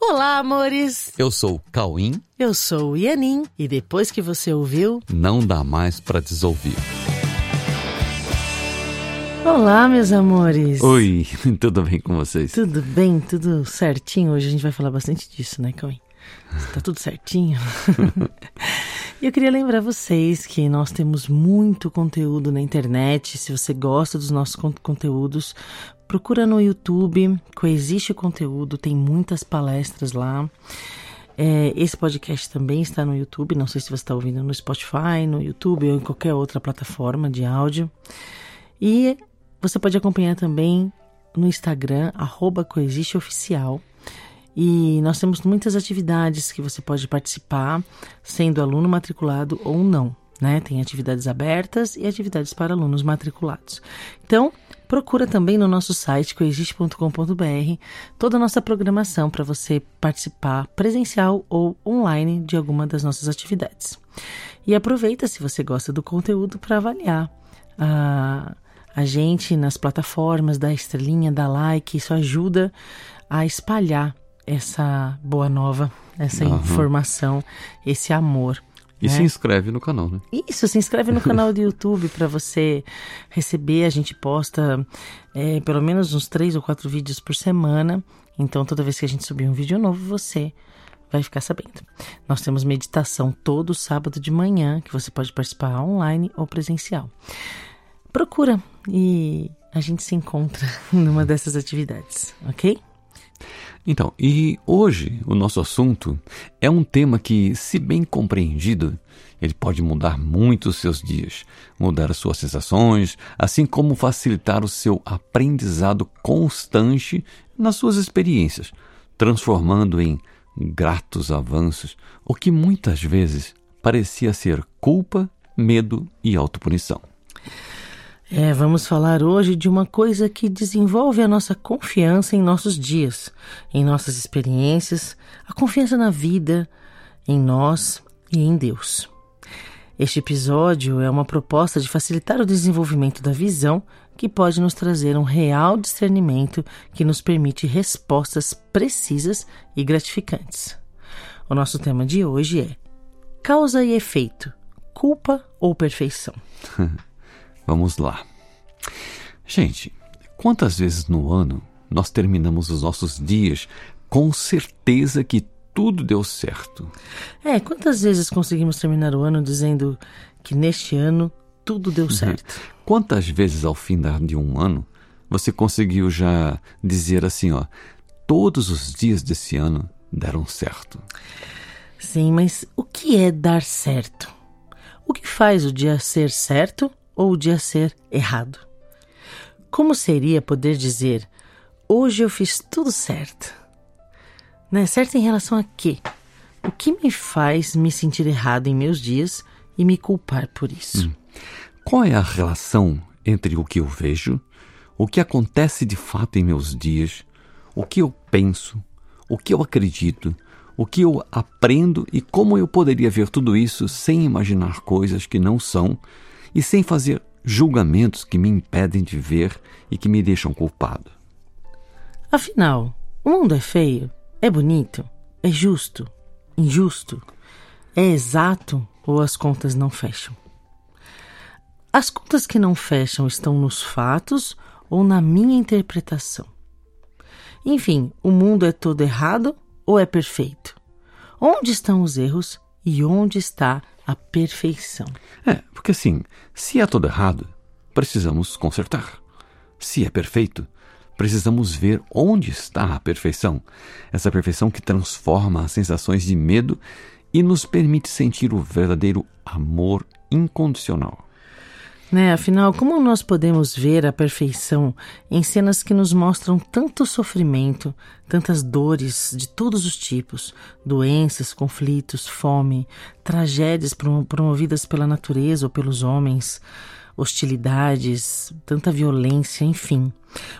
Olá, amores! Eu sou o Cauim. Eu sou o Ianin. E depois que você ouviu, Não dá mais pra desouvir. Olá, meus amores! Oi, tudo bem com vocês? Tudo bem? Tudo certinho? Hoje a gente vai falar bastante disso, né, Cauim? Tá tudo certinho? Eu queria lembrar vocês que nós temos muito conteúdo na internet. Se você gosta dos nossos con- conteúdos, procura no YouTube, Coexiste o Conteúdo, tem muitas palestras lá. É, esse podcast também está no YouTube, não sei se você está ouvindo no Spotify, no YouTube ou em qualquer outra plataforma de áudio. E você pode acompanhar também no Instagram, arroba coexisteoficial. E nós temos muitas atividades que você pode participar, sendo aluno matriculado ou não. Né? Tem atividades abertas e atividades para alunos matriculados. Então, procura também no nosso site coexiste.com.br toda a nossa programação para você participar presencial ou online de alguma das nossas atividades. E aproveita, se você gosta do conteúdo, para avaliar a, a gente nas plataformas, dá estrelinha, dá like, isso ajuda a espalhar essa boa nova, essa Aham. informação, esse amor. E né? se inscreve no canal, né? Isso, se inscreve no canal do YouTube para você receber. A gente posta é, pelo menos uns três ou quatro vídeos por semana. Então, toda vez que a gente subir um vídeo novo, você vai ficar sabendo. Nós temos meditação todo sábado de manhã, que você pode participar online ou presencial. Procura e a gente se encontra numa dessas atividades, ok? Então, e hoje o nosso assunto é um tema que, se bem compreendido, ele pode mudar muito os seus dias, mudar as suas sensações, assim como facilitar o seu aprendizado constante nas suas experiências, transformando em gratos avanços o que muitas vezes parecia ser culpa, medo e autopunição. É, vamos falar hoje de uma coisa que desenvolve a nossa confiança em nossos dias, em nossas experiências, a confiança na vida, em nós e em Deus. Este episódio é uma proposta de facilitar o desenvolvimento da visão que pode nos trazer um real discernimento que nos permite respostas precisas e gratificantes. O nosso tema de hoje é causa e efeito, culpa ou perfeição? Vamos lá. Gente, quantas vezes no ano nós terminamos os nossos dias com certeza que tudo deu certo? É, quantas vezes conseguimos terminar o ano dizendo que neste ano tudo deu certo? Quantas vezes ao fim de um ano você conseguiu já dizer assim, ó, todos os dias desse ano deram certo? Sim, mas o que é dar certo? O que faz o dia ser certo ou dia ser errado? Como seria poder dizer hoje eu fiz tudo certo? Né? Certo em relação a quê? O que me faz me sentir errado em meus dias e me culpar por isso? Qual é a relação entre o que eu vejo, o que acontece de fato em meus dias, o que eu penso, o que eu acredito, o que eu aprendo e como eu poderia ver tudo isso sem imaginar coisas que não são e sem fazer julgamentos que me impedem de ver e que me deixam culpado? Afinal, o mundo é feio? É bonito? É justo? Injusto? É exato ou as contas não fecham? As contas que não fecham estão nos fatos ou na minha interpretação? Enfim, o mundo é todo errado ou é perfeito? Onde estão os erros e onde está a perfeição? É, porque assim, se é todo errado, precisamos consertar. Se é perfeito, precisamos ver onde está a perfeição. Essa perfeição que transforma as sensações de medo e nos permite sentir o verdadeiro amor incondicional. Né? Afinal, como nós podemos ver a perfeição em cenas que nos mostram tanto sofrimento, tantas dores de todos os tipos, doenças, conflitos, fome, tragédias promo- promovidas pela natureza ou pelos homens, hostilidades, tanta violência, enfim.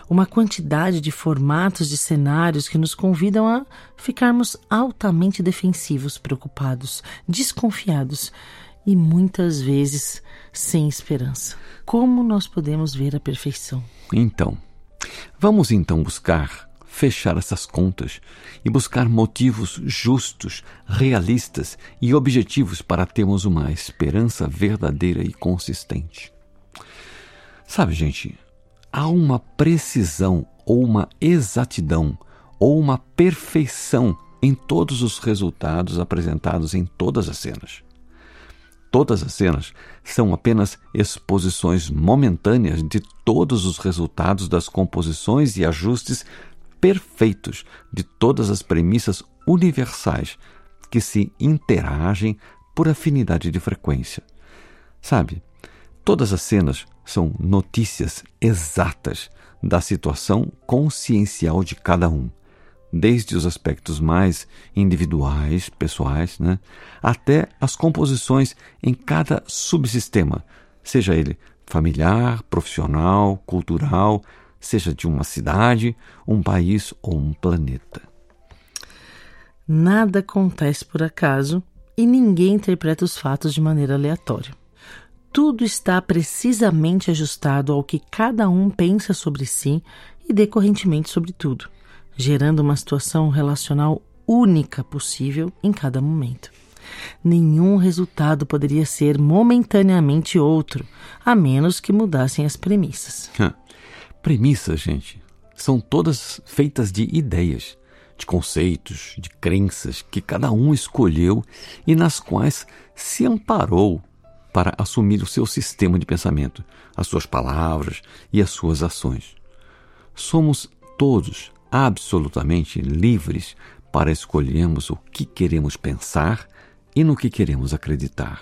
Uma quantidade de formatos de cenários que nos convidam a ficarmos altamente defensivos, preocupados, desconfiados e muitas vezes sem esperança. Como nós podemos ver a perfeição? Então, vamos então buscar fechar essas contas e buscar motivos justos, realistas e objetivos para termos uma esperança verdadeira e consistente. Sabe, gente, há uma precisão ou uma exatidão ou uma perfeição em todos os resultados apresentados em todas as cenas. Todas as cenas são apenas exposições momentâneas de todos os resultados das composições e ajustes perfeitos de todas as premissas universais que se interagem por afinidade de frequência. Sabe, todas as cenas são notícias exatas da situação consciencial de cada um desde os aspectos mais individuais, pessoais, né, até as composições em cada subsistema, seja ele familiar, profissional, cultural, seja de uma cidade, um país ou um planeta. Nada acontece por acaso e ninguém interpreta os fatos de maneira aleatória. Tudo está precisamente ajustado ao que cada um pensa sobre si e decorrentemente sobre tudo gerando uma situação relacional única possível em cada momento. Nenhum resultado poderia ser momentaneamente outro, a menos que mudassem as premissas. premissas, gente, são todas feitas de ideias, de conceitos, de crenças que cada um escolheu e nas quais se amparou para assumir o seu sistema de pensamento, as suas palavras e as suas ações. Somos todos absolutamente livres para escolhermos o que queremos pensar e no que queremos acreditar.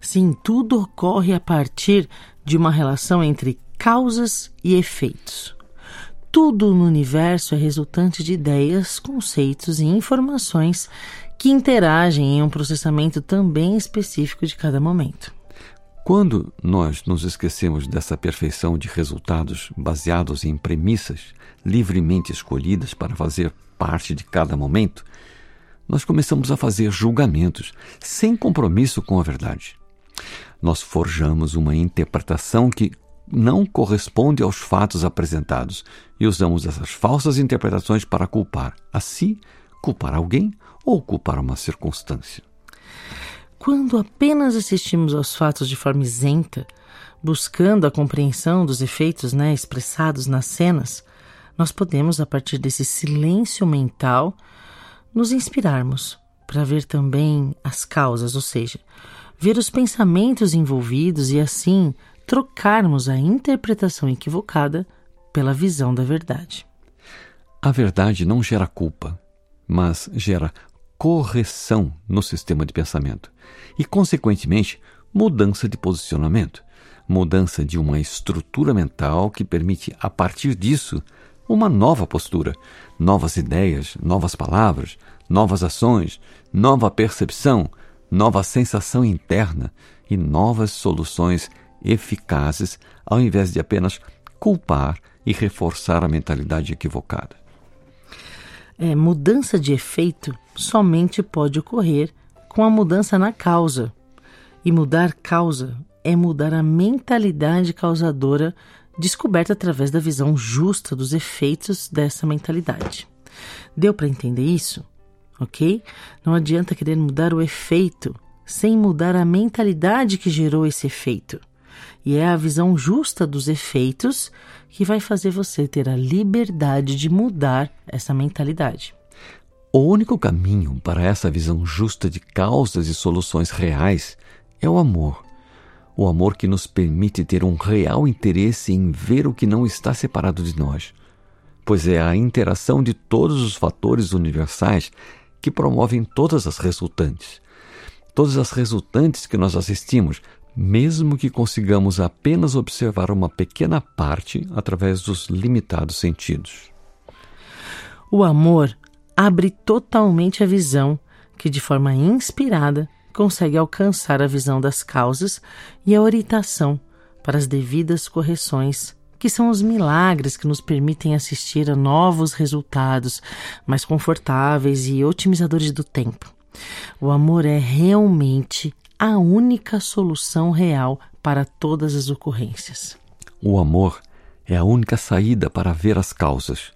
Sim, tudo ocorre a partir de uma relação entre causas e efeitos. Tudo no universo é resultante de ideias, conceitos e informações que interagem em um processamento também específico de cada momento. Quando nós nos esquecemos dessa perfeição de resultados baseados em premissas livremente escolhidas para fazer parte de cada momento, nós começamos a fazer julgamentos sem compromisso com a verdade. Nós forjamos uma interpretação que não corresponde aos fatos apresentados e usamos essas falsas interpretações para culpar a si, culpar alguém ou culpar uma circunstância. Quando apenas assistimos aos fatos de forma isenta, buscando a compreensão dos efeitos né, expressados nas cenas, nós podemos, a partir desse silêncio mental, nos inspirarmos para ver também as causas, ou seja, ver os pensamentos envolvidos e assim trocarmos a interpretação equivocada pela visão da verdade. A verdade não gera culpa, mas gera correção no sistema de pensamento e, consequentemente, mudança de posicionamento, mudança de uma estrutura mental que permite, a partir disso, uma nova postura, novas ideias, novas palavras, novas ações, nova percepção, nova sensação interna e novas soluções eficazes, ao invés de apenas culpar e reforçar a mentalidade equivocada é, mudança de efeito somente pode ocorrer com a mudança na causa. E mudar causa é mudar a mentalidade causadora descoberta através da visão justa dos efeitos dessa mentalidade. Deu para entender isso? Ok? Não adianta querer mudar o efeito sem mudar a mentalidade que gerou esse efeito. E é a visão justa dos efeitos que vai fazer você ter a liberdade de mudar essa mentalidade. O único caminho para essa visão justa de causas e soluções reais é o amor. O amor que nos permite ter um real interesse em ver o que não está separado de nós, pois é a interação de todos os fatores universais que promovem todas as resultantes. Todas as resultantes que nós assistimos mesmo que consigamos apenas observar uma pequena parte através dos limitados sentidos. O amor abre totalmente a visão que, de forma inspirada, consegue alcançar a visão das causas e a orientação para as devidas correções, que são os milagres que nos permitem assistir a novos resultados mais confortáveis e otimizadores do tempo. O amor é realmente a única solução real para todas as ocorrências. O amor é a única saída para ver as causas.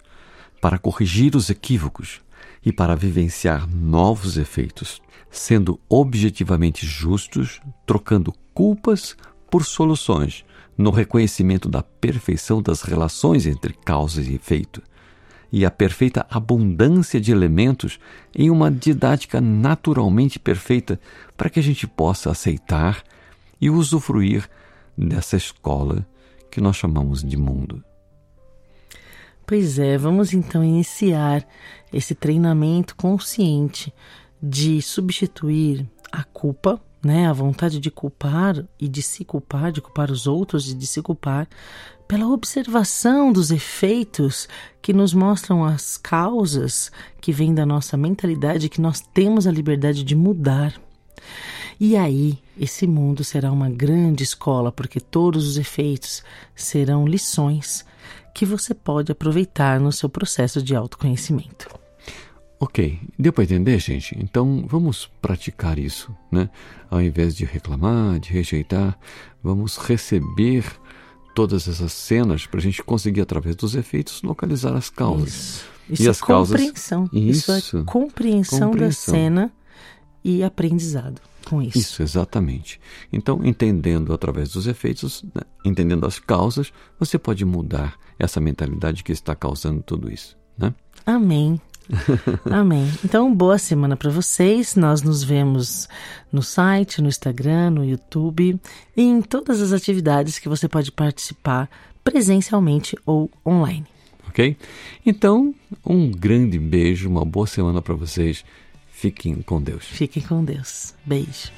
para corrigir os equívocos e para vivenciar novos efeitos, sendo objetivamente justos, trocando culpas por soluções, no reconhecimento da perfeição das relações entre causa e efeito e a perfeita abundância de elementos em uma didática naturalmente perfeita para que a gente possa aceitar e usufruir dessa escola que nós chamamos de mundo. Pois é, vamos então iniciar esse treinamento consciente de substituir a culpa, né, a vontade de culpar e de se culpar, de culpar os outros e de se culpar, pela observação dos efeitos que nos mostram as causas que vêm da nossa mentalidade que nós temos a liberdade de mudar. E aí, esse mundo será uma grande escola, porque todos os efeitos serão lições que você pode aproveitar no seu processo de autoconhecimento. Ok, deu para entender, gente? Então vamos praticar isso, né? Ao invés de reclamar, de rejeitar, vamos receber todas essas cenas para a gente conseguir, através dos efeitos, localizar as causas. Isso, isso e é as compreensão. Causas... Isso, isso é compreensão, compreensão da cena e aprendizado com isso. Isso, exatamente. Então, entendendo através dos efeitos, né, entendendo as causas, você pode mudar essa mentalidade que está causando tudo isso, né? Amém. Amém. Então, boa semana para vocês. Nós nos vemos no site, no Instagram, no YouTube e em todas as atividades que você pode participar presencialmente ou online. Ok? Então, um grande beijo, uma boa semana para vocês. Fiquem com Deus. Fiquem com Deus. Beijo.